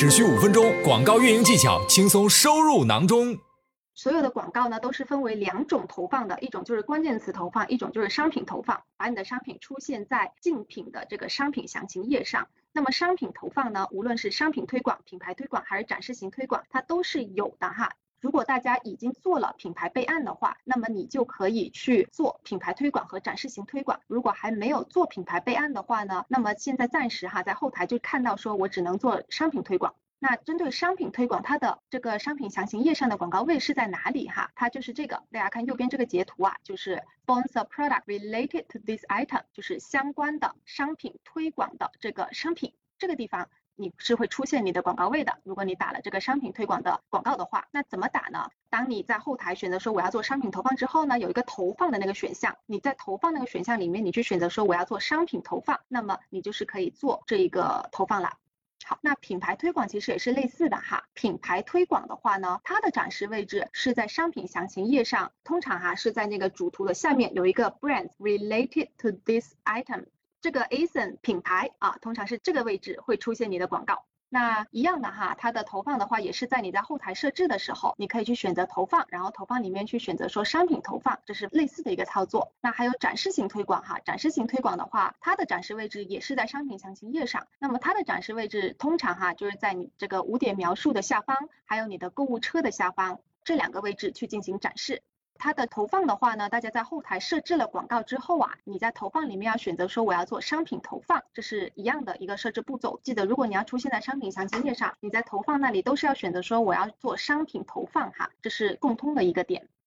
只需五分钟，广告运营技巧轻松收入囊中。所有的广告呢，都是分为两种投放的，一种就是关键词投放，一种就是商品投放，把你的商品出现在竞品的这个商品详情页上。那么商品投放呢，无论是商品推广、品牌推广还是展示型推广，它都是有的哈。如果大家已经做了品牌备案的话，那么你就可以去做品牌推广和展示型推广。如果还没有做品牌备案的话呢，那么现在暂时哈，在后台就看到说我只能做商品推广。那针对商品推广，它的这个商品详情页上的广告位是在哪里哈？它就是这个，大家看右边这个截图啊，就是 sponsor product related to this item，就是相关的商品推广的这个商品这个地方，你是会出现你的广告位的。如果你打了这个商品推广的广告的话，那怎么打呢？当你在后台选择说我要做商品投放之后呢，有一个投放的那个选项，你在投放那个选项里面，你去选择说我要做商品投放，那么你就是可以做这一个投放了。好，那品牌推广其实也是类似的哈。品牌推广的话呢，它的展示位置是在商品详情页上，通常哈是在那个主图的下面有一个 brand related to this item，这个 ASIN 品牌啊，通常是这个位置会出现你的广告。那一样的哈，它的投放的话也是在你在后台设置的时候，你可以去选择投放，然后投放里面去选择说商品投放，这是类似的一个操作。那还有展示型推广哈，展示型推广的话，它的展示位置也是在商品详情页上。那么它的展示位置通常哈就是在你这个五点描述的下方，还有你的购物车的下方这两个位置去进行展示。它的投放的话呢，大家在后台设置了广告之后啊，你在投放里面要选择说我要做商品投放，这是一样的一个设置步骤。记得如果你要出现在商品详情页上，你在投放那里都是要选择说我要做商品投放哈，这是共通的一个点。